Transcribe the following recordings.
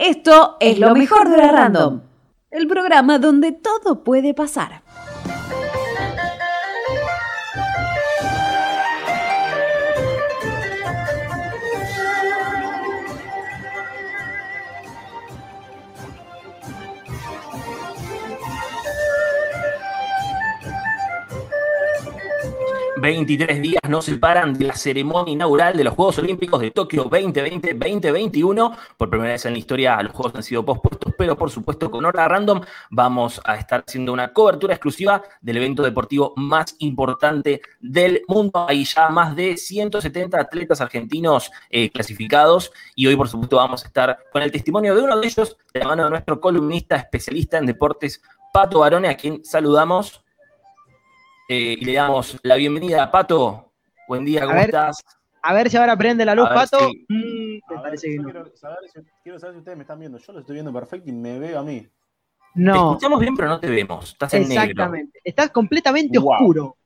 Esto es lo mejor de la Random, el programa donde todo puede pasar. 23 días nos separan de la ceremonia inaugural de los Juegos Olímpicos de Tokio 2020-2021. Por primera vez en la historia los Juegos han sido pospuestos, pero por supuesto con hora random vamos a estar haciendo una cobertura exclusiva del evento deportivo más importante del mundo. Hay ya más de 170 atletas argentinos eh, clasificados y hoy por supuesto vamos a estar con el testimonio de uno de ellos, de la mano de nuestro columnista especialista en deportes, Pato Barone, a quien saludamos. Eh, y le damos la bienvenida a Pato. Buen día, ¿cómo estás? A ver si ahora prende la luz, Pato. quiero, saber si, ustedes me están viendo. Yo lo estoy viendo perfecto y me veo a mí. No. Te escuchamos bien, pero no te vemos. Estás en negro. Exactamente. Estás completamente oscuro.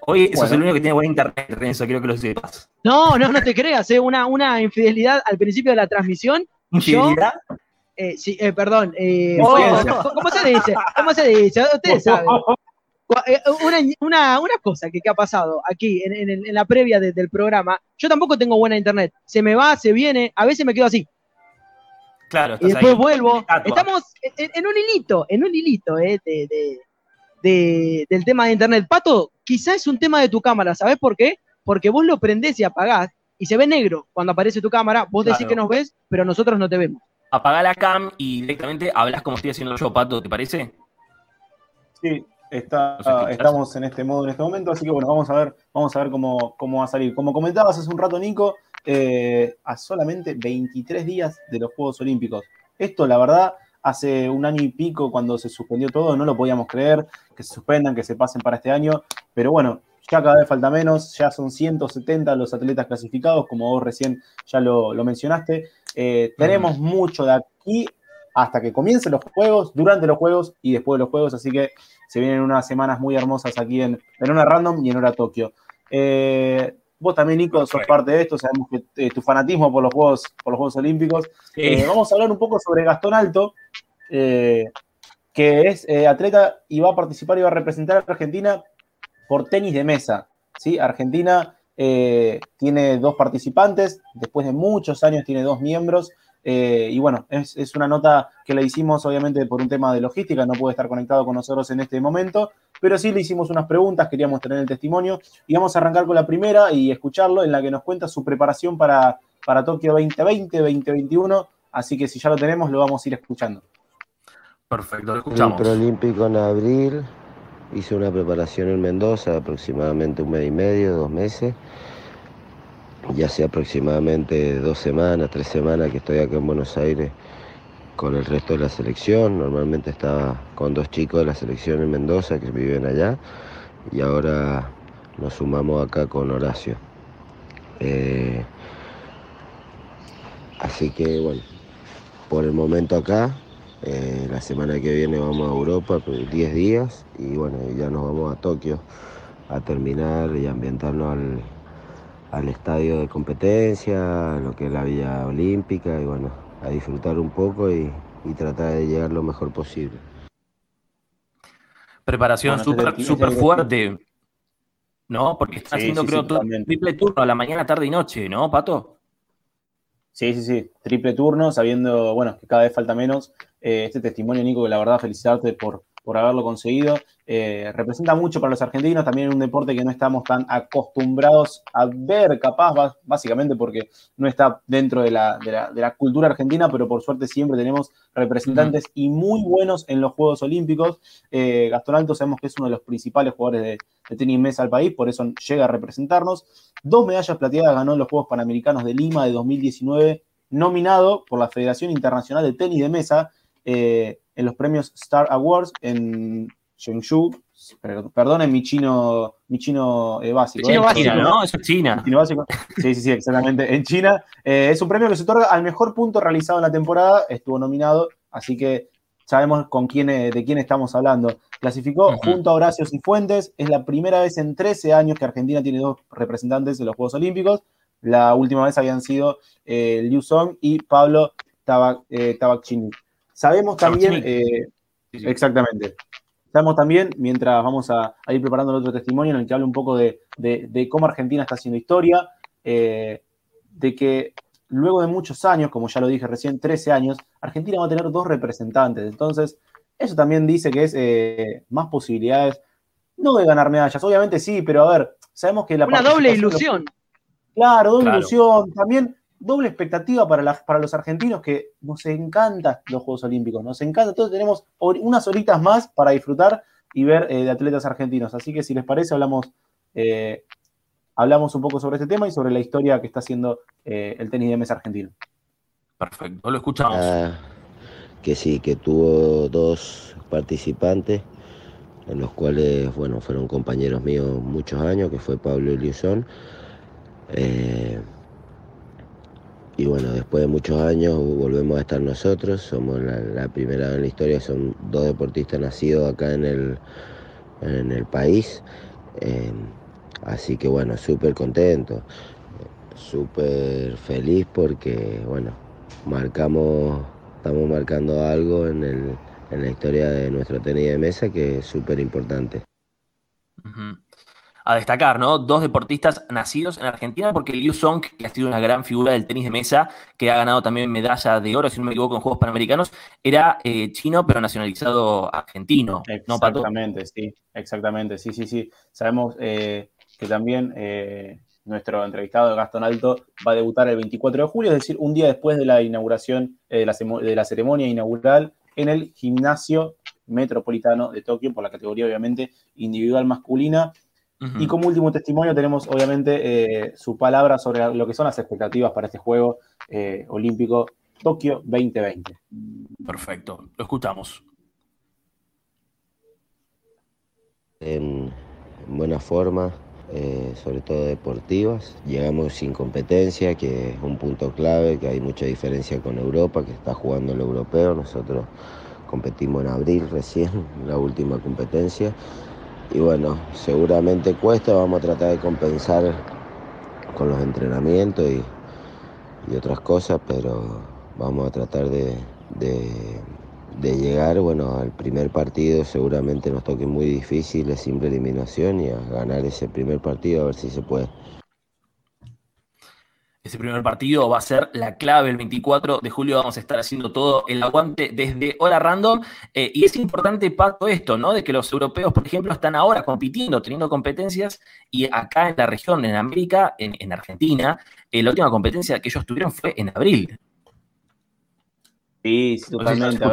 Hoy eso es el único que tiene buena internet, Renzo, quiero que lo sepas. No, no, no te creas, ¿eh? una, una infidelidad al principio de la transmisión. ¿Infidelidad? eh, sí, eh, perdón. Eh, ¿Cómo se dice? ¿Cómo se dice? Ustedes saben. Eh, una, una, cosa que, ha pasado aquí en, la previa del programa, yo tampoco tengo buena internet. Se me va, se viene, a veces me quedo así. Claro, y después vuelvo. Estamos en, un hilito, en un hilito eh, de, del tema de internet. Pato, quizás es un tema de tu cámara, ¿sabes por qué? Porque vos lo prendés y apagás y se ve negro cuando aparece tu cámara. Vos decís que nos ves, pero nosotros no te vemos. Apagá la cam y directamente hablas como estoy haciendo yo, Pato, ¿te parece? Sí, Está, estamos en este modo en este momento, así que bueno, vamos a ver, vamos a ver cómo, cómo va a salir. Como comentabas hace un rato, Nico, eh, a solamente 23 días de los Juegos Olímpicos. Esto, la verdad, hace un año y pico, cuando se suspendió todo, no lo podíamos creer, que se suspendan, que se pasen para este año, pero bueno, ya cada vez falta menos, ya son 170 los atletas clasificados, como vos recién ya lo, mencionaste. Eh, tenemos mucho de aquí hasta que comiencen los juegos, durante los juegos y después de los juegos, así que se vienen unas semanas muy hermosas aquí en, en Hora Random y en Hora Tokio. Eh, vos también, Nico, sos parte de esto, sabemos que eh, tu fanatismo por los Juegos, por los juegos Olímpicos. Eh, vamos a hablar un poco sobre Gastón Alto, que es atleta y va a participar y va a representar a Argentina por tenis de mesa. ¿sí? Argentina tiene dos participantes, después de muchos años tiene dos miembros. Eh, y bueno, es, una nota que le hicimos obviamente por un tema de logística, no puede estar conectado con nosotros en este momento, pero sí le hicimos unas preguntas, queríamos tener el testimonio y vamos a arrancar con la primera y escucharlo en la que nos cuenta su preparación para, para Tokio 2020, 2021, así que si ya lo tenemos lo vamos a ir escuchando. Perfecto, lo escuchamos. El Olímpico en abril, hice una preparación en Mendoza, aproximadamente un mes y medio, dos meses ya hace aproximadamente dos semanas, tres semanas que estoy acá en Buenos Aires con el resto de la selección. Normalmente estaba con dos chicos de la selección en Mendoza que viven allá y ahora nos sumamos acá con Horacio. Eh, así que bueno, por el momento acá, eh, la semana que viene vamos a Europa, 10 días y bueno, ya nos vamos a Tokio a terminar y ambientarnos al al estadio de competencia, lo que es la Villa Olímpica y bueno, a disfrutar un poco y, tratar de llegar lo mejor posible. Preparación súper fuerte, ¿no? Porque está haciendo creo triple turno a la mañana, tarde y noche, ¿no, Pato? Sí, sí, sí, triple turno, sabiendo, bueno, que cada vez falta menos. Eh, este testimonio, Nico, que la verdad felicitarte por, por haberlo conseguido. Eh, representa mucho para los argentinos, también un deporte que no estamos tan acostumbrados a ver, capaz, básicamente porque no está dentro de la, cultura argentina, pero por suerte siempre tenemos representantes y muy buenos en los Juegos Olímpicos. Eh, Gastón Alto sabemos que es uno de los principales jugadores de, de tenis mesa al país, por eso llega a representarnos. Dos medallas plateadas ganó en los Juegos Panamericanos de Lima de 2019, nominado por la Federación Internacional de Tenis de Mesa. Eh, en los premios Star Awards en Shengshu, perdón en mi chino, mi chino eh, básico. Chino ¿eh? básico, ¿no? Es China. Chino básico. Sí, sí, sí, exactamente. En China eh, es un premio que se otorga al mejor punto realizado en la temporada. Estuvo nominado, así que sabemos con quién, de quién estamos hablando. Clasificó junto a Horacio Cifuentes. Es la primera vez en 13 años que Argentina tiene dos representantes en los Juegos Olímpicos. La última vez habían sido Liu Song y Pablo Tabac, Sabemos también, exactamente, sabemos también, mientras vamos a, ir preparando el otro testimonio en el que habla un poco de, cómo Argentina está haciendo historia, de que luego de muchos años, como ya lo dije recién, 13 años, Argentina va a tener dos representantes. Entonces, eso también dice que es eh, más posibilidades, no de ganar medallas, obviamente sí, pero a ver, sabemos que la... Una doble ilusión. Claro, doble ilusión, también doble expectativa para, para los argentinos que nos encantan los Juegos Olímpicos, nos encanta, entonces tenemos unas horitas más para disfrutar y ver eh, de atletas argentinos. Así que si les parece, hablamos eh, hablamos un poco sobre este tema y sobre la historia que está haciendo eh, el tenis de mesa argentino. Perfecto, lo escuchamos. Ah, que sí, que tuvo dos participantes, en los cuales, bueno, fueron compañeros míos muchos años, que fue Pablo Ilusón. Eh, y bueno, después de muchos años volvemos a estar nosotros, somos la, primera en la historia, son dos deportistas nacidos acá en el, en el país. Eh, Así que bueno, súper contento, súper feliz porque bueno, marcamos, estamos marcando algo en, el, en la historia de nuestro tenis de mesa que es súper importante a destacar, ¿no? Dos deportistas nacidos en Argentina, porque Liu Song, que ha sido una gran figura del tenis de mesa, que ha ganado también medalla de oro, si no me equivoco, en Juegos Panamericanos, era eh, chino, pero nacionalizado argentino. Exactamente, sí, exactamente, sí, sí, sí. Sabemos eh, que también eh, nuestro entrevistado Gastón Alto va a debutar el 24 de julio, es decir, un día después de la inauguración, de la ceremonia inaugural en el gimnasio metropolitano de Tokio, por la categoría obviamente individual masculina. Y como último testimonio tenemos obviamente eh, su palabra sobre lo que son las expectativas para este juego eh, olímpico Tokio 2020. Perfecto, lo escuchamos. En buena forma, eh, sobre todo deportivas. Llegamos sin competencia, que es un punto clave, que hay mucha diferencia con Europa, que está jugando el europeo. Nosotros competimos en abril recién, la última competencia. Y bueno, seguramente cuesta, vamos a tratar de compensar con los entrenamientos y, otras cosas, pero vamos a tratar de, llegar bueno, al primer partido. Seguramente nos toque muy difícil, es simple eliminación y a ganar ese primer partido a ver si se puede. Ese primer partido va a ser la clave. El 24 de julio vamos a estar haciendo todo el aguante desde Hola Random. Eh, y es importante, Pato, esto, ¿no? De que los europeos, por ejemplo, están ahora compitiendo, teniendo competencias. Y acá en la región, en América, en, Argentina, eh, la última competencia que ellos tuvieron fue en abril. Sí, totalmente.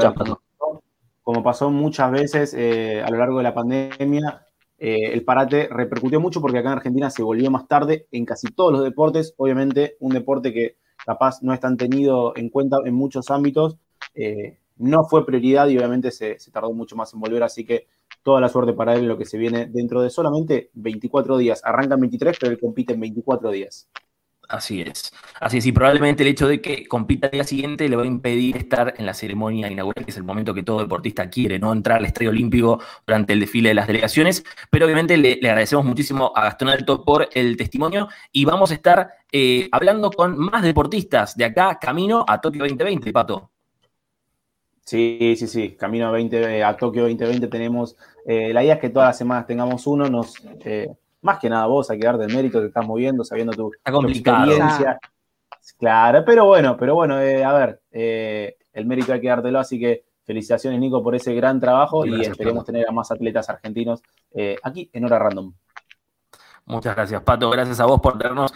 como, pasó muchas veces eh, a lo largo de la pandemia, eh, el parate repercutió mucho porque acá en Argentina se volvió más tarde en casi todos los deportes. Obviamente, un deporte que capaz no es tan tenido en cuenta en muchos ámbitos, eh, no fue prioridad y obviamente se, se, tardó mucho más en volver. Así que toda la suerte para él en lo que se viene dentro de solamente 24 días. Arrancan 23, pero él compite en 24 días. Así es. Así es. Y probablemente el hecho de que compita el día siguiente le va a impedir estar en la ceremonia inaugural, que es el momento que todo deportista quiere, ¿no? Entrar al Estadio Olímpico durante el desfile de las delegaciones. Pero obviamente le, agradecemos muchísimo a Gastón Alto por el testimonio y vamos a estar eh, hablando con más deportistas de acá, camino a Tokio 2020, Pato. Sí, sí, sí. Camino a, 20, a Tokio 2020 tenemos. Eh, la idea es que todas las semanas tengamos uno. Nos. Eh, más que nada vos, hay que darte el mérito, te estás moviendo, sabiendo tu, experiencia. Claro, pero bueno, pero bueno, eh, a ver, eh, el mérito hay que dártelo, así que felicitaciones, Nico, por ese gran trabajo y, esperemos tener a más atletas argentinos eh, aquí en Hora Random. Muchas gracias, Pato. Gracias a vos por darnos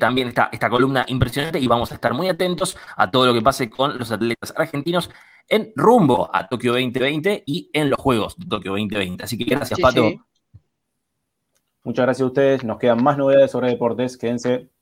también esta, esta columna impresionante y vamos a estar muy atentos a todo lo que pase con los atletas argentinos en rumbo a Tokio 2020 y en los Juegos de Tokio 2020. Así que gracias, Pato. Muchas gracias a ustedes. Nos quedan más novedades sobre deportes. Quédense.